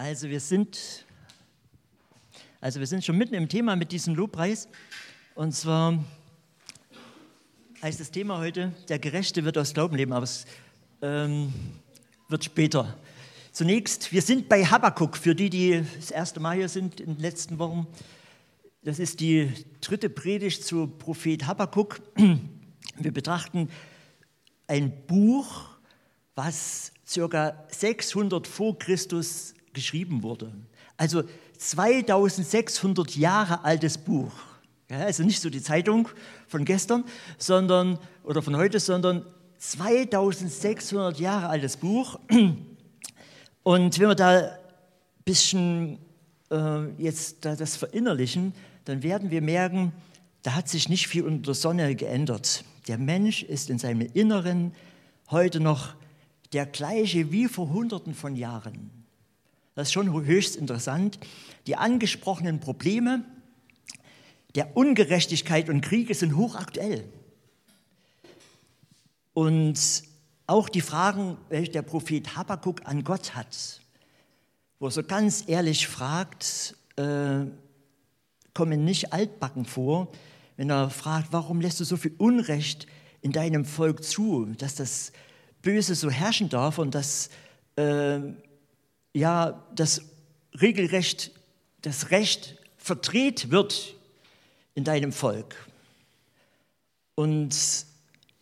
Also wir sind, also wir sind schon mitten im Thema mit diesem Lobpreis. Und zwar heißt das Thema heute, der Gerechte wird aus Glauben leben, aber es ähm, wird später. Zunächst, wir sind bei Habakkuk, für die, die das erste Mal hier sind in den letzten Wochen. Das ist die dritte Predigt zu Prophet Habakkuk. Wir betrachten ein Buch, was circa 600 vor Christus geschrieben wurde. Also 2600 Jahre altes Buch. Ja, also nicht so die Zeitung von gestern, sondern oder von heute, sondern 2600 Jahre altes Buch. Und wenn wir da ein bisschen äh, jetzt da das verinnerlichen, dann werden wir merken, da hat sich nicht viel unter der Sonne geändert. Der Mensch ist in seinem Inneren heute noch der gleiche wie vor Hunderten von Jahren. Das ist schon höchst interessant. Die angesprochenen Probleme der Ungerechtigkeit und Kriege sind hochaktuell. Und auch die Fragen, welche der Prophet Habakkuk an Gott hat, wo er so ganz ehrlich fragt, äh, kommen nicht altbacken vor, wenn er fragt, warum lässt du so viel Unrecht in deinem Volk zu, dass das Böse so herrschen darf und dass äh, ja, das regelrecht, das Recht verdreht wird in deinem Volk. Und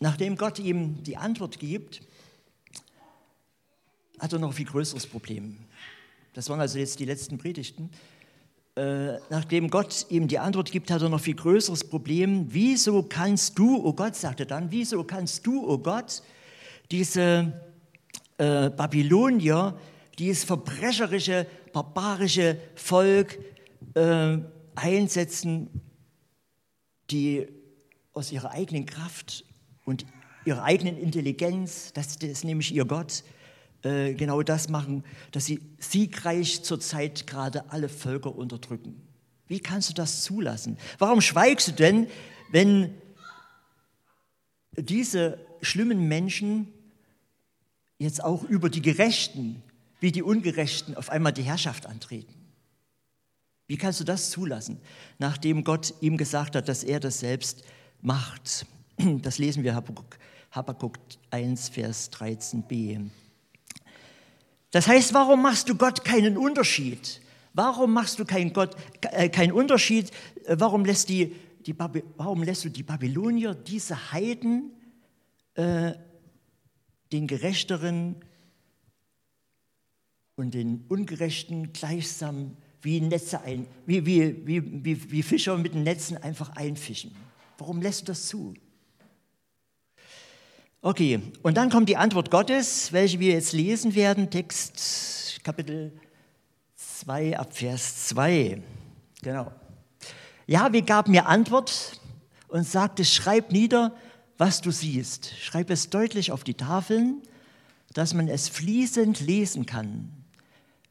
nachdem Gott ihm die Antwort gibt, hat er noch ein viel größeres Problem. Das waren also jetzt die letzten Predigten. Äh, nachdem Gott ihm die Antwort gibt, hat er noch viel größeres Problem. Wieso kannst du, oh Gott, sagt er dann, wieso kannst du, oh Gott, diese äh, Babylonier dieses verbrecherische, barbarische Volk äh, einsetzen, die aus ihrer eigenen Kraft und ihrer eigenen Intelligenz, das ist nämlich ihr Gott, äh, genau das machen, dass sie siegreich zurzeit gerade alle Völker unterdrücken. Wie kannst du das zulassen? Warum schweigst du denn, wenn diese schlimmen Menschen jetzt auch über die Gerechten wie die Ungerechten auf einmal die Herrschaft antreten. Wie kannst du das zulassen, nachdem Gott ihm gesagt hat, dass er das selbst macht? Das lesen wir Habakkuk, Habakkuk 1, Vers 13b. Das heißt, warum machst du Gott keinen Unterschied? Warum machst du keinen, Gott, äh, keinen Unterschied? Warum lässt, die, die warum lässt du die Babylonier, diese Heiden, äh, den Gerechteren und den Ungerechten gleichsam wie, Netze ein, wie, wie, wie, wie, wie Fischer mit den Netzen einfach einfischen. Warum lässt du das zu? Okay, und dann kommt die Antwort Gottes, welche wir jetzt lesen werden, Text Kapitel 2 ab Vers 2. Genau. Jahwe gab mir Antwort und sagte, schreib nieder, was du siehst. Schreib es deutlich auf die Tafeln, dass man es fließend lesen kann.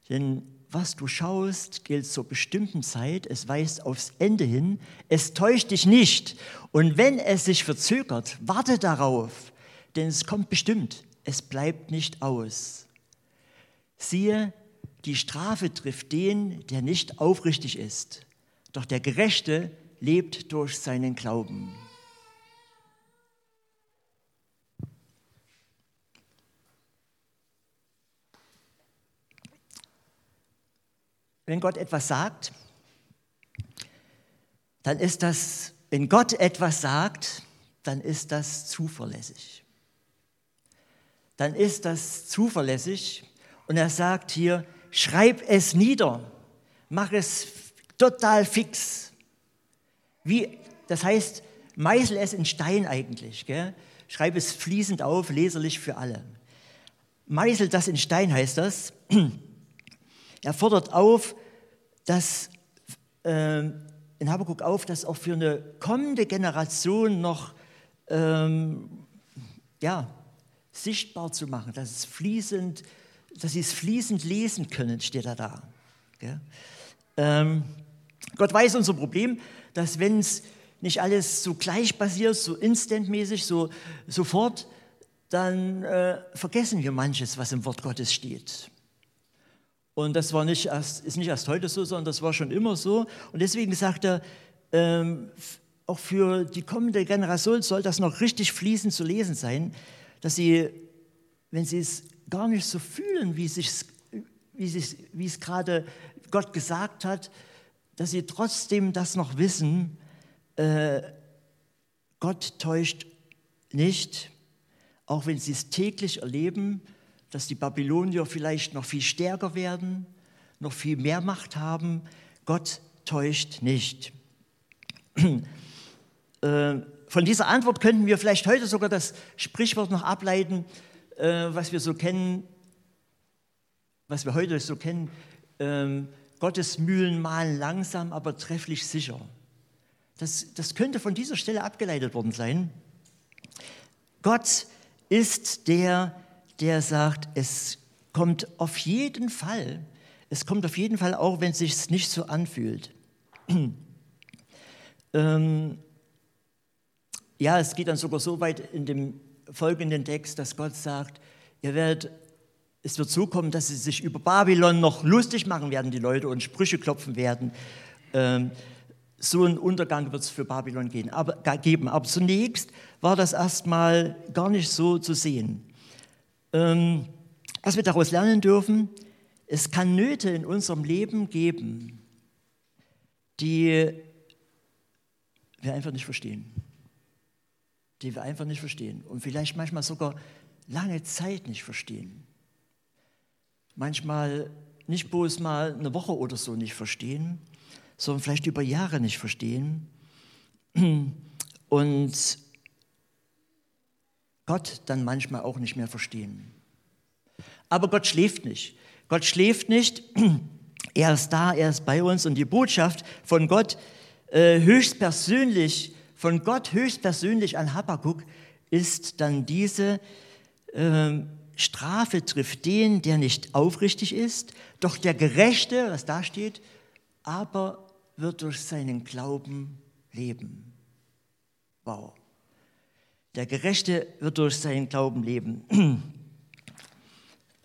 Denn was du schaust, gilt zur bestimmten Zeit, es weist aufs Ende hin, es täuscht dich nicht. Und wenn es sich verzögert, warte darauf, denn es kommt bestimmt, es bleibt nicht aus. Siehe, die Strafe trifft den, der nicht aufrichtig ist, doch der Gerechte lebt durch seinen Glauben. Wenn Gott etwas sagt, dann ist das, wenn Gott etwas sagt, dann ist das zuverlässig. Dann ist das zuverlässig und er sagt hier, schreib es nieder, mach es total fix. Wie, das heißt, meißel es in Stein eigentlich. Gell? Schreib es fließend auf, leserlich für alle. Meißel das in Stein heißt das. Er fordert auf, dass äh, in Habakkuk auf, dass auch für eine kommende Generation noch ähm, ja, sichtbar zu machen, dass es fließend, dass sie es fließend lesen können, steht er da. Ähm, Gott weiß unser Problem, dass wenn es nicht alles so gleich passiert, so instantmäßig, so sofort, dann äh, vergessen wir manches, was im Wort Gottes steht. Und das war nicht erst, ist nicht erst heute so, sondern das war schon immer so. Und deswegen sagt er, ähm, auch für die kommende Generation soll das noch richtig fließend zu lesen sein, dass sie, wenn sie es gar nicht so fühlen, wie, wie, wie es gerade Gott gesagt hat, dass sie trotzdem das noch wissen, äh, Gott täuscht nicht, auch wenn sie es täglich erleben, dass die Babylonier vielleicht noch viel stärker werden, noch viel mehr Macht haben. Gott täuscht nicht. Äh, von dieser Antwort könnten wir vielleicht heute sogar das Sprichwort noch ableiten, äh, was wir so kennen, was wir heute so kennen. Ähm, Gottes Mühlen mahlen langsam, aber trefflich sicher. Das, das könnte von dieser Stelle abgeleitet worden sein. Gott ist der, der sagt, es kommt auf jeden Fall, es kommt auf jeden Fall auch, wenn es sich nicht so anfühlt. ähm, ja, es geht dann sogar so weit in dem folgenden Text, dass Gott sagt, ihr werdet, es wird so kommen, dass sie sich über Babylon noch lustig machen werden, die Leute, und Sprüche klopfen werden. Ähm, so ein Untergang wird es für Babylon gehen, aber, geben. Aber zunächst war das erstmal gar nicht so zu sehen. Ähm, was wir daraus lernen dürfen, es kann Nöte in unserem Leben geben, die wir einfach nicht verstehen. Die wir einfach nicht verstehen und vielleicht manchmal sogar lange Zeit nicht verstehen. Manchmal nicht bloß mal eine Woche oder so nicht verstehen, sondern vielleicht über Jahre nicht verstehen. Und Gott dann manchmal auch nicht mehr verstehen. Aber Gott schläft nicht. Gott schläft nicht. Er ist da, er ist bei uns und die Botschaft von Gott äh, höchstpersönlich, von Gott höchstpersönlich an Habakkuk ist dann diese äh, Strafe trifft den, der nicht aufrichtig ist, doch der Gerechte, was da steht, aber wird durch seinen Glauben leben. Wow. Der Gerechte wird durch seinen Glauben leben.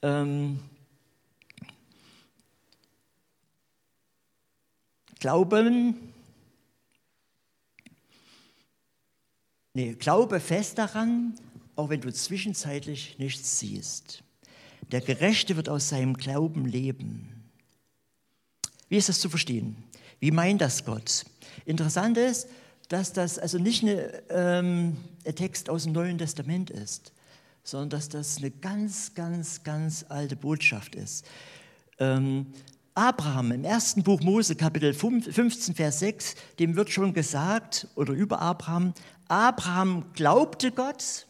ähm, Glauben, nee, glaube fest daran, auch wenn du zwischenzeitlich nichts siehst. Der Gerechte wird aus seinem Glauben leben. Wie ist das zu verstehen? Wie meint das Gott? Interessant ist, dass das also nicht eine, ähm, ein Text aus dem Neuen Testament ist, sondern dass das eine ganz, ganz, ganz alte Botschaft ist. Ähm, Abraham im ersten Buch Mose, Kapitel 15, Vers 6, dem wird schon gesagt, oder über Abraham, Abraham glaubte Gott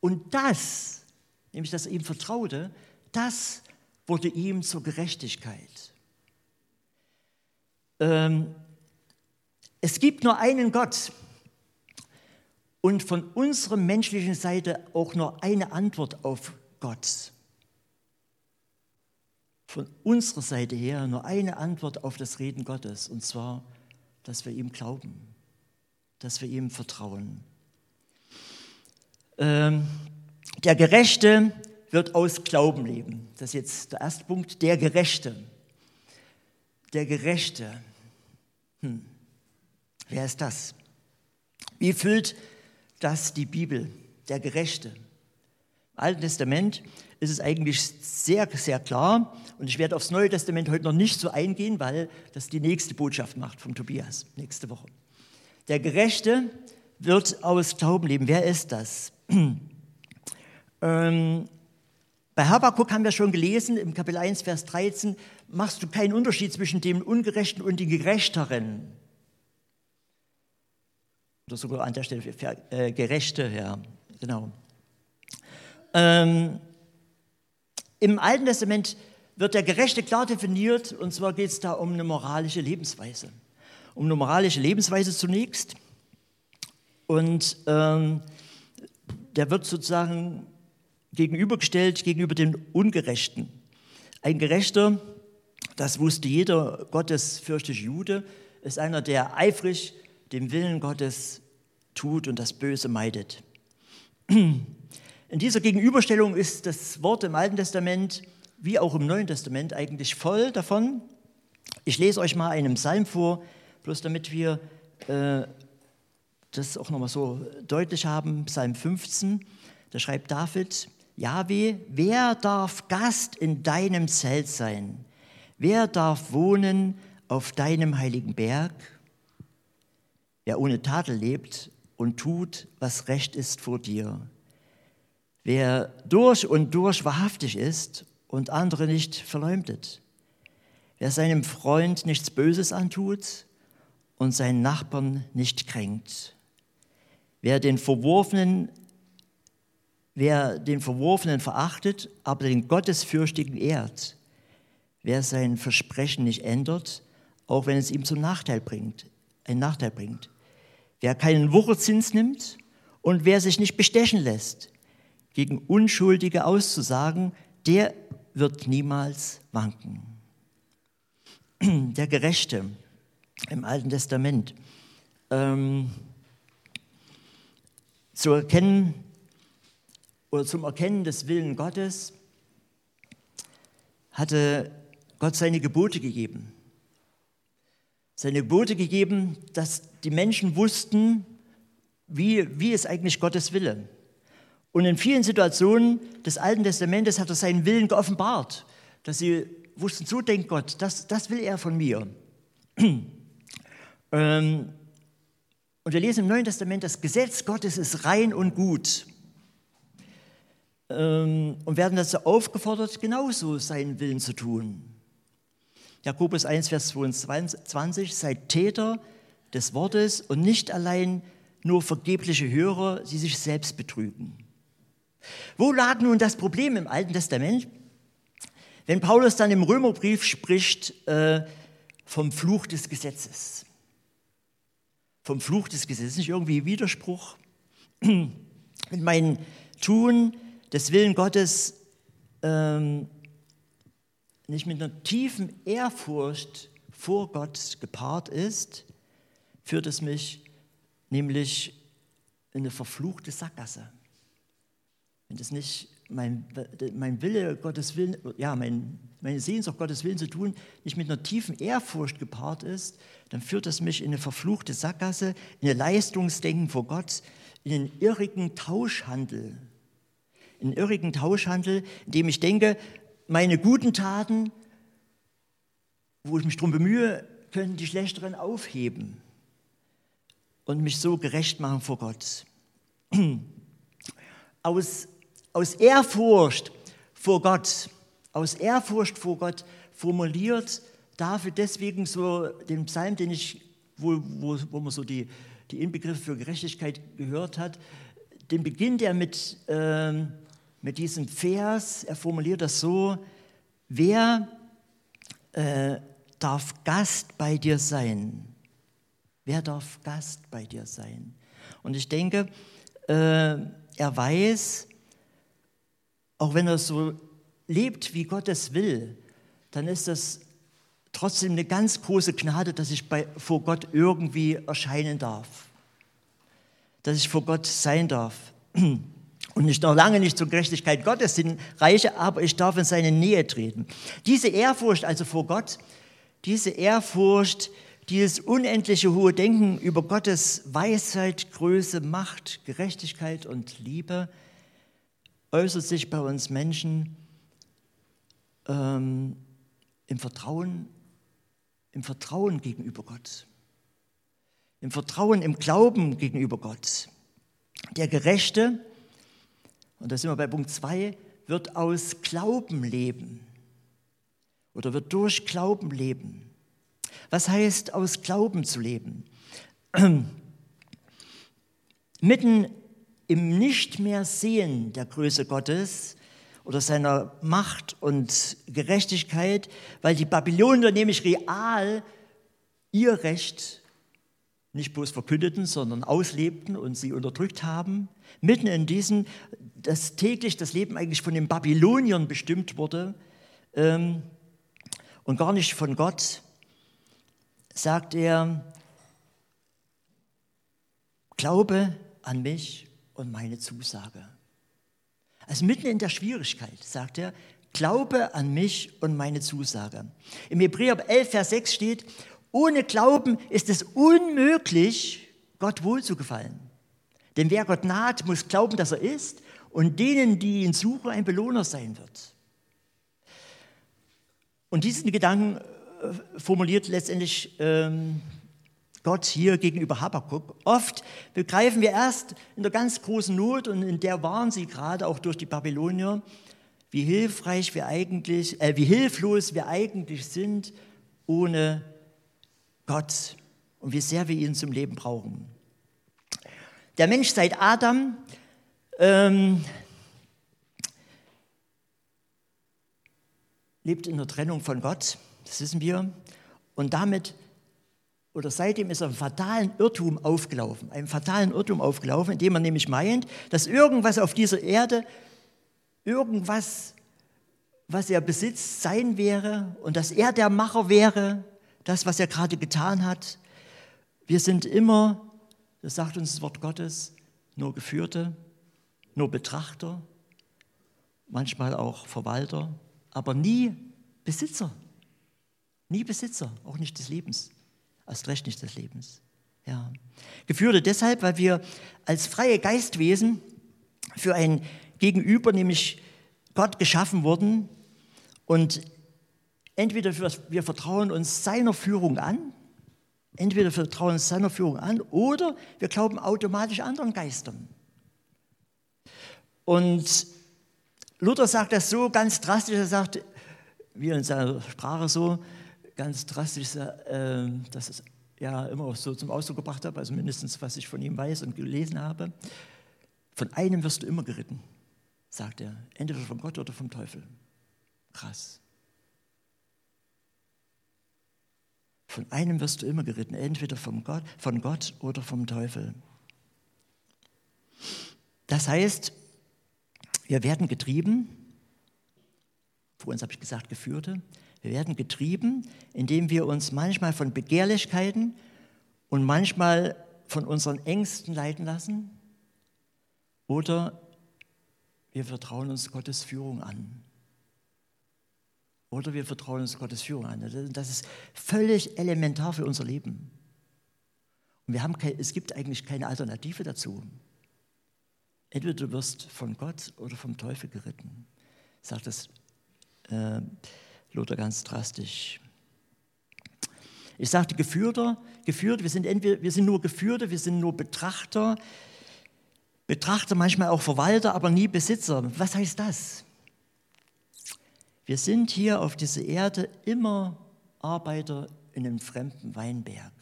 und das, nämlich dass er ihm vertraute, das wurde ihm zur Gerechtigkeit. Ähm, es gibt nur einen Gott und von unserer menschlichen Seite auch nur eine Antwort auf Gott. Von unserer Seite her nur eine Antwort auf das Reden Gottes, und zwar, dass wir ihm glauben, dass wir ihm vertrauen. Ähm, der Gerechte wird aus Glauben leben. Das ist jetzt der erste Punkt, der Gerechte. Der Gerechte. Hm. Wer ist das? Wie füllt das die Bibel, der Gerechte? Im Alten Testament ist es eigentlich sehr, sehr klar. Und ich werde aufs Neue Testament heute noch nicht so eingehen, weil das die nächste Botschaft macht vom Tobias, nächste Woche. Der Gerechte wird aus Glauben leben. Wer ist das? ähm, bei Habakkuk haben wir schon gelesen, im Kapitel 1, Vers 13, machst du keinen Unterschied zwischen dem Ungerechten und dem Gerechteren. Oder sogar an der Stelle für, äh, Gerechte, ja, genau. Ähm, Im Alten Testament wird der Gerechte klar definiert, und zwar geht es da um eine moralische Lebensweise. Um eine moralische Lebensweise zunächst. Und ähm, der wird sozusagen gegenübergestellt gegenüber dem Ungerechten. Ein Gerechter, das wusste jeder gottesfürchtige Jude, ist einer, der eifrig dem Willen Gottes tut und das Böse meidet. In dieser Gegenüberstellung ist das Wort im Alten Testament wie auch im Neuen Testament, eigentlich voll davon. Ich lese euch mal einen Psalm vor, bloß damit wir äh, das auch nochmal so deutlich haben. Psalm 15, da schreibt David, Jahwe, wer darf Gast in deinem Zelt sein? Wer darf wohnen auf deinem heiligen Berg? Wer ohne Tadel lebt und tut, was recht ist vor dir. Wer durch und durch wahrhaftig ist und andere nicht verleumdet. Wer seinem Freund nichts Böses antut und seinen Nachbarn nicht kränkt. Wer den Verworfenen Wer den Verworfenen verachtet, aber den Gottesfürchtigen ehrt. Wer sein Versprechen nicht ändert, auch wenn es ihm zum Nachteil bringt, einen Nachteil bringt. Wer keinen Wucherzins nimmt und wer sich nicht bestechen lässt, gegen Unschuldige auszusagen, der wird niemals wanken. Der Gerechte im Alten Testament. Ähm, zu erkennen, oder zum Erkennen des Willen Gottes hatte Gott seine Gebote gegeben. Seine Gebote gegeben, dass die Menschen wussten, wie, wie ist eigentlich Gottes Wille. Und in vielen Situationen des Alten Testamentes hat er seinen Willen geoffenbart, dass sie wussten, so denkt Gott, das, das will er von mir. Ähm, und wir lesen im Neuen Testament, das Gesetz Gottes ist rein und gut. Ähm, und werden dazu aufgefordert, genauso seinen Willen zu tun. Jakobus 1, Vers 22, seid Täter des Wortes und nicht allein nur vergebliche Hörer, die sich selbst betrügen. Wo lag nun das Problem im Alten Testament? Wenn Paulus dann im Römerbrief spricht äh, vom Fluch des Gesetzes. Vom Fluch des Gesetzes, nicht irgendwie Widerspruch. Mit meinem Tun des Willen Gottes ähm, nicht mit einer tiefen Ehrfurcht vor Gott gepaart ist, führt es mich nämlich in eine verfluchte Sackgasse. Wenn das nicht mein, mein Wille, Gottes Willen, ja, mein, meine Sehnsucht, Gottes Willen zu tun, nicht mit einer tiefen Ehrfurcht gepaart ist, dann führt es mich in eine verfluchte Sackgasse, in ein Leistungsdenken vor Gott, in einen irrigen Tauschhandel einen irrigen Tauschhandel, in dem ich denke, meine guten Taten, wo ich mich darum bemühe, könnten die schlechteren aufheben und mich so gerecht machen vor Gott. Aus, aus Ehrfurcht vor Gott, aus Ehrfurcht vor Gott formuliert dafür deswegen so den Psalm, den ich, wo, wo, wo man so die, die Inbegriffe für Gerechtigkeit gehört hat, den beginnt er mit, ähm, mit diesem Vers. Er formuliert das so, wer äh, darf Gast bei dir sein? Wer darf Gast bei dir sein? Und ich denke, äh, er weiß, auch wenn er so lebt, wie Gott es will, dann ist das trotzdem eine ganz große Gnade, dass ich bei, vor Gott irgendwie erscheinen darf. Dass ich vor Gott sein darf. und ich noch lange nicht zur Gerechtigkeit Gottes sind reiche, aber ich darf in seine Nähe treten. Diese Ehrfurcht also vor Gott, diese Ehrfurcht, dieses unendliche hohe Denken über Gottes Weisheit, Größe, Macht, Gerechtigkeit und Liebe äußert sich bei uns Menschen ähm, im Vertrauen, im Vertrauen gegenüber Gott, im Vertrauen, im Glauben gegenüber Gott. Der Gerechte, und da sind wir bei Punkt 2, wird aus Glauben leben oder wird durch Glauben leben. Was heißt aus Glauben zu leben? Mitten im Nicht mehr Sehen der Größe Gottes oder seiner Macht und Gerechtigkeit, weil die Babylonier nämlich real ihr Recht nicht bloß verkündeten, sondern auslebten und sie unterdrückt haben. Mitten in diesem, dass täglich das Leben eigentlich von den Babyloniern bestimmt wurde ähm, und gar nicht von Gott, sagt er, glaube an mich und meine Zusage. Also mitten in der Schwierigkeit sagt er, Glaube an mich und meine Zusage. Im Hebräer 11, Vers 6 steht, ohne Glauben ist es unmöglich, Gott wohlzugefallen. Denn wer Gott naht, muss glauben, dass er ist und denen, die ihn suchen, ein Belohner sein wird. Und diesen Gedanken äh, formuliert letztendlich ähm, Gott hier gegenüber Habakkuk. Oft begreifen wir erst in der ganz großen Not, und in der waren sie gerade auch durch die Babylonier, wie hilfreich wir eigentlich, äh, wie hilflos wir eigentlich sind ohne Gott und wie sehr wir ihn zum Leben brauchen. Der Mensch seit Adam ähm, lebt in der Trennung von Gott, das wissen wir, und damit oder seitdem ist er einem fatalen Irrtum aufgelaufen, einem fatalen Irrtum aufgelaufen, indem er nämlich meint, dass irgendwas auf dieser Erde, irgendwas, was er besitzt, sein wäre und dass er der Macher wäre, das, was er gerade getan hat. Wir sind immer, das sagt uns das Wort Gottes, nur Geführte, nur Betrachter, manchmal auch Verwalter, aber nie Besitzer. Nie Besitzer, auch nicht des Lebens erst recht nicht des Lebens. Ja. Geführte deshalb, weil wir als freie Geistwesen für ein Gegenüber, nämlich Gott, geschaffen wurden und entweder wir vertrauen uns seiner Führung an, entweder wir vertrauen uns seiner Führung an oder wir glauben automatisch anderen Geistern. Und Luther sagt das so ganz drastisch, er sagt, wie in seiner Sprache so, ganz drastisch, äh, dass es ja immer so zum Ausdruck gebracht habe, also mindestens was ich von ihm weiß und gelesen habe. Von einem wirst du immer geritten, sagt er, entweder von Gott oder vom Teufel. Krass. Von einem wirst du immer geritten, entweder vom Gott, von Gott oder vom Teufel. Das heißt, wir werden getrieben, vor uns habe ich gesagt, Geführte, wir werden getrieben, indem wir uns manchmal von Begehrlichkeiten und manchmal von unseren Ängsten leiten lassen oder wir vertrauen uns Gottes Führung an. Oder wir vertrauen uns Gottes Führung an. Das ist völlig elementar für unser Leben. Und wir haben kein, es gibt eigentlich keine Alternative dazu. Entweder du wirst von Gott oder vom Teufel geritten, sagt das äh, Luther ganz drastisch. Ich sagte Geführter, geführt, wir sind, entweder, wir sind nur Geführte, wir sind nur Betrachter, Betrachter, manchmal auch Verwalter, aber nie Besitzer. Was heißt das? Wir sind hier auf dieser Erde immer Arbeiter in einem fremden Weinberg.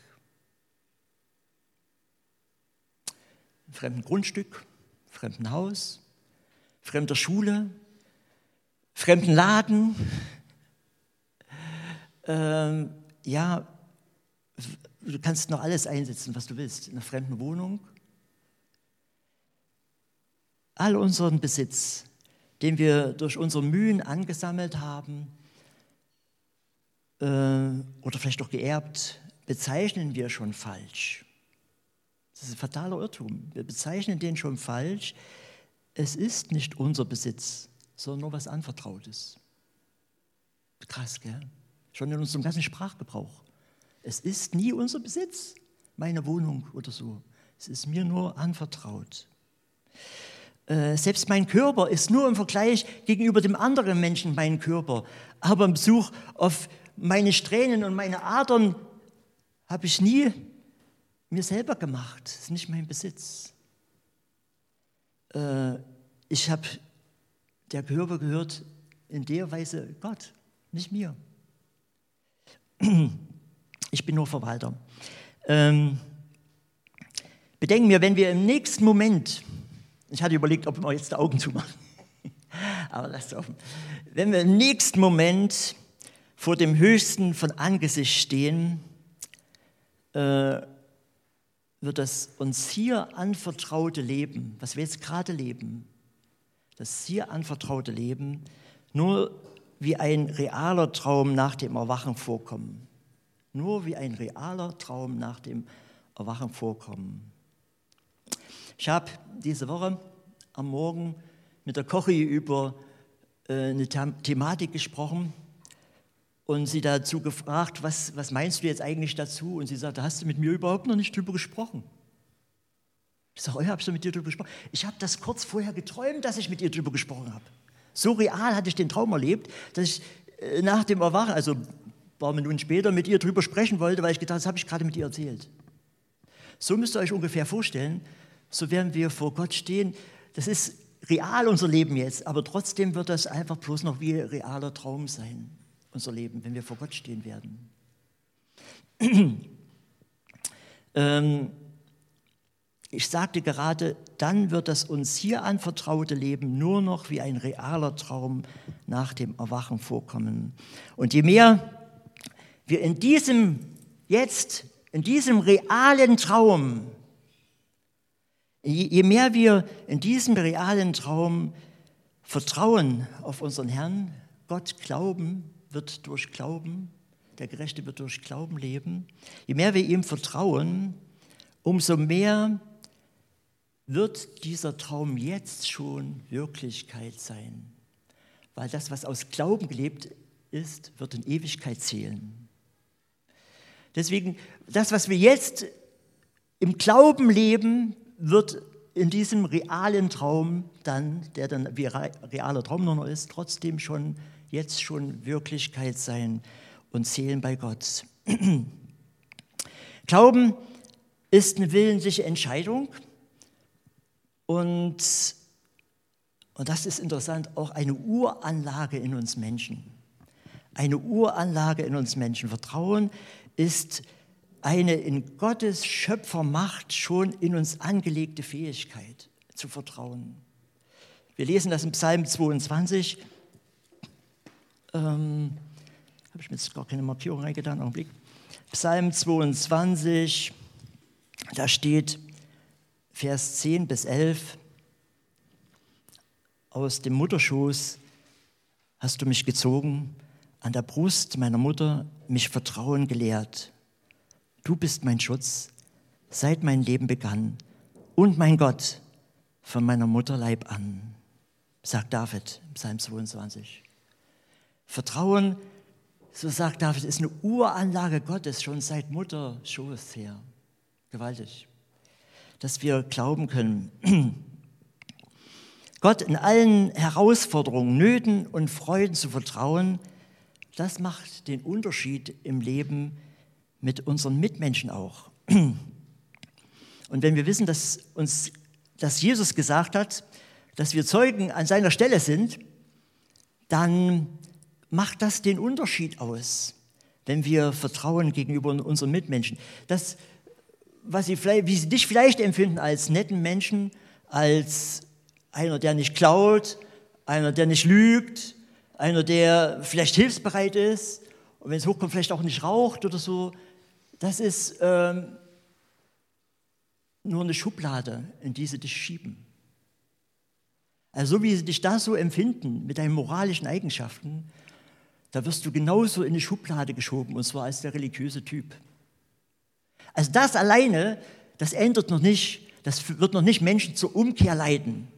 Einem fremden Grundstück, fremden Haus, fremder Schule, fremden Laden, ähm, ja, du kannst noch alles einsetzen, was du willst, in einer fremden Wohnung. All unseren Besitz, den wir durch unsere Mühen angesammelt haben äh, oder vielleicht auch geerbt, bezeichnen wir schon falsch. Das ist ein fataler Irrtum. Wir bezeichnen den schon falsch. Es ist nicht unser Besitz, sondern nur was Anvertrautes. Krass, gell? schon in unserem ganzen Sprachgebrauch. Es ist nie unser Besitz, meine Wohnung oder so. Es ist mir nur anvertraut. Äh, selbst mein Körper ist nur im Vergleich gegenüber dem anderen Menschen mein Körper. Aber im Besuch auf meine Strähnen und meine Adern habe ich nie mir selber gemacht. Ist nicht mein Besitz. Äh, ich habe, der Körper gehört in der Weise Gott, nicht mir. Ich bin nur Verwalter. Ähm, bedenken wir, wenn wir im nächsten Moment, ich hatte überlegt, ob wir jetzt die Augen zumachen, aber lasst es offen. Wenn wir im nächsten Moment vor dem Höchsten von Angesicht stehen, äh, wird das uns hier anvertraute Leben, was wir jetzt gerade leben, das hier anvertraute Leben nur wie ein realer Traum nach dem Erwachen vorkommen. Nur wie ein realer Traum nach dem Erwachen vorkommen. Ich habe diese Woche am Morgen mit der Kochi über äh, eine Thematik gesprochen und sie dazu gefragt, was, was meinst du jetzt eigentlich dazu? Und sie sagte, hast du mit mir überhaupt noch nicht drüber gesprochen? Ich sage, oh ja, habe ich mit dir drüber gesprochen? Ich habe das kurz vorher geträumt, dass ich mit ihr drüber gesprochen habe. So real hatte ich den Traum erlebt, dass ich äh, nach dem Erwachen, also ein paar Minuten später, mit ihr drüber sprechen wollte, weil ich gedacht, das habe ich gerade mit ihr erzählt. So müsst ihr euch ungefähr vorstellen, so werden wir vor Gott stehen. Das ist real unser Leben jetzt, aber trotzdem wird das einfach bloß noch wie ein realer Traum sein, unser Leben, wenn wir vor Gott stehen werden. ähm, ich sagte gerade, dann wird das uns hier anvertraute Leben nur noch wie ein realer Traum nach dem Erwachen vorkommen. Und je mehr wir in diesem jetzt, in diesem realen Traum, je mehr wir in diesem realen Traum vertrauen auf unseren Herrn, Gott glauben, wird durch Glauben, der Gerechte wird durch Glauben leben, je mehr wir ihm vertrauen, umso mehr wird dieser Traum jetzt schon Wirklichkeit sein. Weil das, was aus Glauben gelebt ist, wird in Ewigkeit zählen. Deswegen, das, was wir jetzt im Glauben leben, wird in diesem realen Traum dann, der dann wie realer Traum noch ist, trotzdem schon jetzt schon Wirklichkeit sein und zählen bei Gott. Glauben ist eine willentliche Entscheidung. Und, und das ist interessant, auch eine Uranlage in uns Menschen. Eine Uranlage in uns Menschen. Vertrauen ist eine in Gottes Schöpfermacht schon in uns angelegte Fähigkeit zu vertrauen. Wir lesen das im Psalm 22. Ähm, Habe ich mir jetzt gar keine Markierung reingetan, Augenblick. Psalm 22, da steht, Vers 10 bis 11, aus dem Mutterschoß hast du mich gezogen, an der Brust meiner Mutter mich Vertrauen gelehrt. Du bist mein Schutz, seit mein Leben begann und mein Gott von meiner Mutter Leib an, sagt David Psalm 22. Vertrauen, so sagt David, ist eine Uranlage Gottes schon seit Mutterschoß her. Gewaltig dass wir glauben können. Gott in allen Herausforderungen, Nöten und Freuden zu vertrauen, das macht den Unterschied im Leben mit unseren Mitmenschen auch. Und wenn wir wissen, dass uns, dass Jesus gesagt hat, dass wir Zeugen an seiner Stelle sind, dann macht das den Unterschied aus, wenn wir vertrauen gegenüber unseren Mitmenschen. Das was sie wie sie dich vielleicht empfinden als netten Menschen, als einer, der nicht klaut, einer, der nicht lügt, einer, der vielleicht hilfsbereit ist und wenn es hochkommt, vielleicht auch nicht raucht oder so. Das ist ähm, nur eine Schublade, in die sie dich schieben. Also so wie sie dich da so empfinden mit deinen moralischen Eigenschaften, da wirst du genauso in eine Schublade geschoben, und zwar als der religiöse Typ. Also das alleine, das ändert noch nicht, das wird noch nicht Menschen zur Umkehr leiten.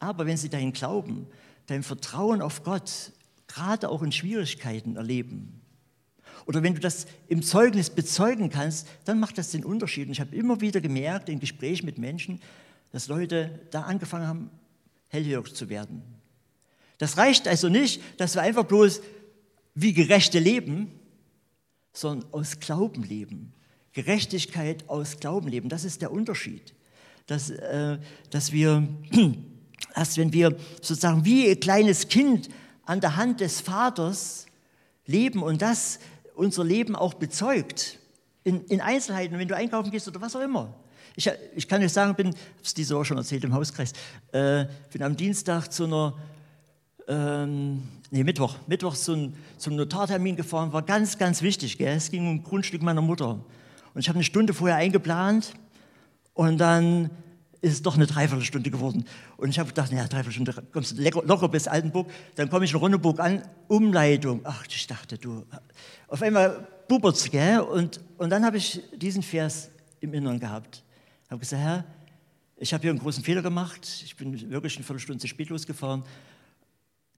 Aber wenn sie dein Glauben, dein Vertrauen auf Gott, gerade auch in Schwierigkeiten erleben, oder wenn du das im Zeugnis bezeugen kannst, dann macht das den Unterschied. Und ich habe immer wieder gemerkt in Gesprächen mit Menschen, dass Leute da angefangen haben, hellhörig zu werden. Das reicht also nicht, dass wir einfach bloß wie Gerechte leben, sondern aus Glauben leben. Gerechtigkeit aus Glauben leben. Das ist der Unterschied. Dass, äh, dass wir, erst wenn wir sozusagen wie ein kleines Kind an der Hand des Vaters leben und das unser Leben auch bezeugt, in, in Einzelheiten, wenn du einkaufen gehst oder was auch immer. Ich, ich kann euch sagen, bin, habe es diese Woche schon erzählt im Hauskreis, äh, bin am Dienstag zu einer ähm, nee, Mittwoch, Mittwoch zum, zum Notartermin gefahren, war ganz, ganz wichtig. Gell? Es ging um ein Grundstück meiner Mutter. Und ich habe eine Stunde vorher eingeplant und dann ist es doch eine Dreiviertelstunde geworden. Und ich habe gedacht, naja, Dreiviertelstunde, kommst du locker bis Altenburg. Dann komme ich in Ronneburg an, Umleitung. Ach, ich dachte, du, auf einmal bubert's, gell? Und, und dann habe ich diesen Vers im Inneren gehabt. Ich habe gesagt, Herr, ich habe hier einen großen Fehler gemacht. Ich bin wirklich eine Viertelstunde zu spät losgefahren.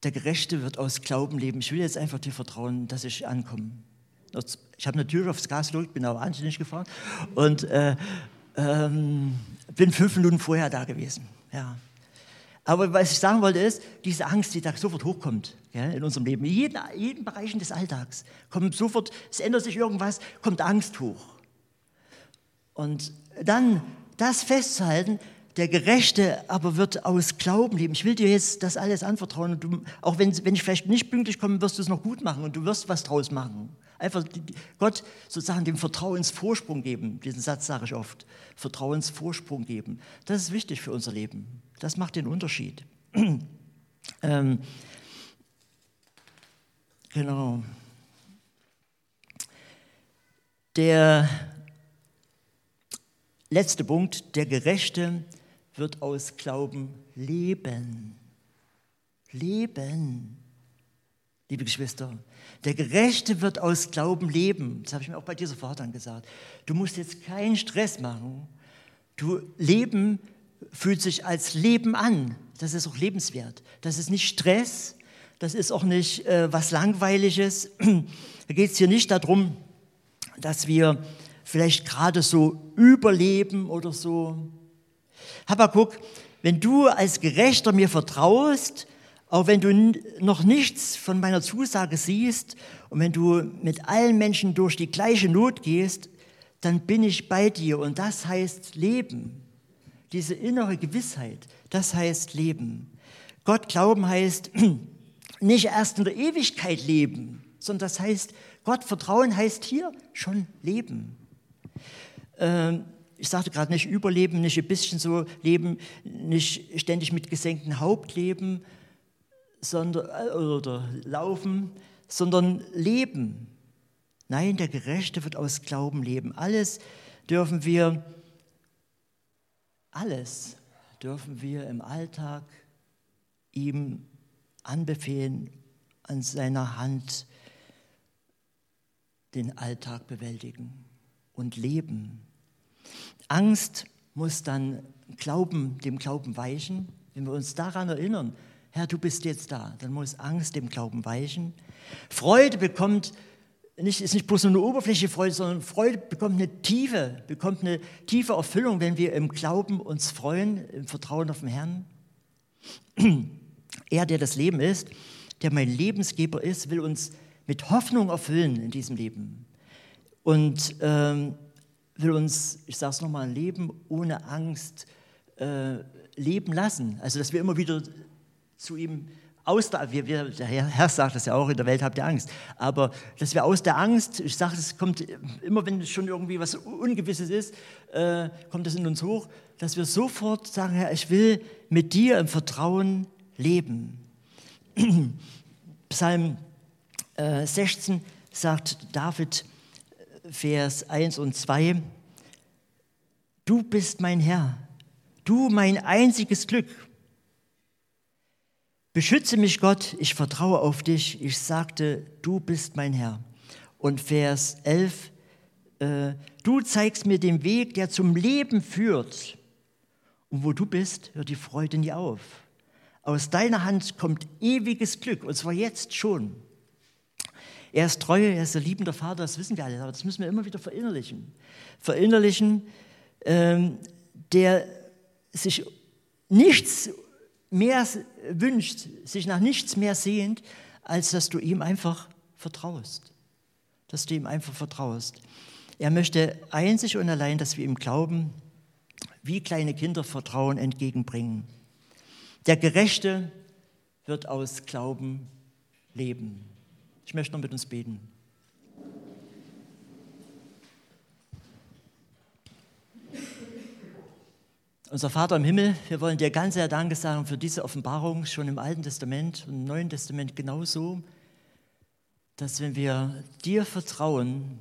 Der Gerechte wird aus Glauben leben. Ich will jetzt einfach dir vertrauen, dass ich ankomme. Ich habe natürlich aufs Gas gedrückt, bin aber wahnsinnig gefahren und äh, ähm, bin fünf Minuten vorher da gewesen. Ja. Aber was ich sagen wollte ist, diese Angst, die da sofort hochkommt ja, in unserem Leben, in jeden, jeden Bereichen des Alltags, kommt sofort, es ändert sich irgendwas, kommt Angst hoch. Und dann das festzuhalten, der Gerechte aber wird aus Glauben leben. Ich will dir jetzt das alles anvertrauen. Und du, auch wenn, wenn ich vielleicht nicht pünktlich komme, wirst du es noch gut machen und du wirst was draus machen. Einfach Gott sozusagen dem Vertrauensvorsprung geben. Diesen Satz sage ich oft. Vertrauensvorsprung geben. Das ist wichtig für unser Leben. Das macht den Unterschied. ähm, genau. Der letzte Punkt, der Gerechte wird aus Glauben leben. Leben. Liebe Geschwister, der Gerechte wird aus Glauben leben. Das habe ich mir auch bei dir sofort angesagt. Du musst jetzt keinen Stress machen. Du Leben fühlt sich als Leben an. Das ist auch lebenswert. Das ist nicht Stress. Das ist auch nicht äh, was Langweiliges. Da geht es hier nicht darum, dass wir vielleicht gerade so überleben oder so. Habakuk, wenn du als Gerechter mir vertraust, auch wenn du noch nichts von meiner Zusage siehst und wenn du mit allen Menschen durch die gleiche Not gehst, dann bin ich bei dir und das heißt Leben. Diese innere Gewissheit, das heißt Leben. Gott glauben heißt nicht erst in der Ewigkeit leben, sondern das heißt, Gott vertrauen heißt hier schon leben. Ähm, ich sagte gerade nicht überleben, nicht ein bisschen so leben, nicht ständig mit gesenktem Haupt leben, sondern, äh, oder laufen, sondern leben. Nein, der Gerechte wird aus Glauben leben. Alles dürfen wir, alles dürfen wir im Alltag ihm anbefehlen, an seiner Hand den Alltag bewältigen und leben. Angst muss dann Glauben, dem Glauben weichen. Wenn wir uns daran erinnern, Herr, du bist jetzt da. Dann muss Angst dem Glauben weichen. Freude bekommt, nicht, ist nicht bloß eine oberflächliche Freude, sondern Freude bekommt eine tiefe, bekommt eine tiefe Erfüllung, wenn wir im Glauben uns freuen, im Vertrauen auf den Herrn. Er, der das Leben ist, der mein Lebensgeber ist, will uns mit Hoffnung erfüllen in diesem Leben. Und ähm, will uns, ich sage es nochmal, ein Leben ohne Angst äh, leben lassen. Also, dass wir immer wieder zu ihm aus der, wir, wir, der Herr sagt das ja auch, in der Welt habt ihr Angst, aber dass wir aus der Angst, ich sage, es kommt immer, wenn schon irgendwie was Ungewisses ist, äh, kommt es in uns hoch, dass wir sofort sagen, Herr, ich will mit dir im Vertrauen leben. Psalm äh, 16 sagt David, Vers 1 und 2, du bist mein Herr, du mein einziges Glück. Beschütze mich, Gott, ich vertraue auf dich. Ich sagte, du bist mein Herr. Und Vers 11, äh, du zeigst mir den Weg, der zum Leben führt. Und wo du bist, hört die Freude nie auf. Aus deiner Hand kommt ewiges Glück, und zwar jetzt schon. Er ist treu, er ist ein liebender Vater, das wissen wir alle, aber das müssen wir immer wieder verinnerlichen. Verinnerlichen, ähm, der sich nichts mehr wünscht, sich nach nichts mehr sehnt, als dass du ihm einfach vertraust. Dass du ihm einfach vertraust. Er möchte einzig und allein, dass wir ihm glauben, wie kleine Kinder Vertrauen entgegenbringen. Der Gerechte wird aus Glauben leben. Ich möchte noch mit uns beten. Unser Vater im Himmel, wir wollen dir ganz sehr Danke sagen für diese Offenbarung schon im Alten Testament und im Neuen Testament genauso, dass wenn wir dir vertrauen,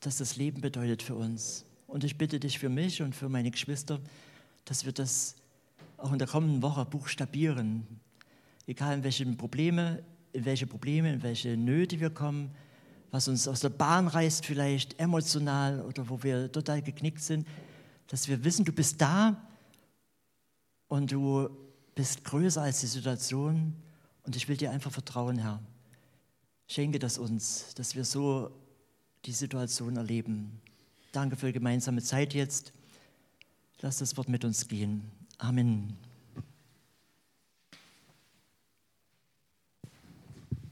dass das Leben bedeutet für uns. Und ich bitte dich für mich und für meine Geschwister, dass wir das auch in der kommenden Woche buchstabieren. Egal in welche Probleme in welche Probleme, in welche Nöte wir kommen, was uns aus der Bahn reißt vielleicht emotional oder wo wir total geknickt sind, dass wir wissen, du bist da und du bist größer als die Situation Und ich will dir einfach vertrauen, Herr. Schenke das uns, dass wir so die Situation erleben. Danke für die gemeinsame Zeit jetzt. Lass das Wort mit uns gehen. Amen.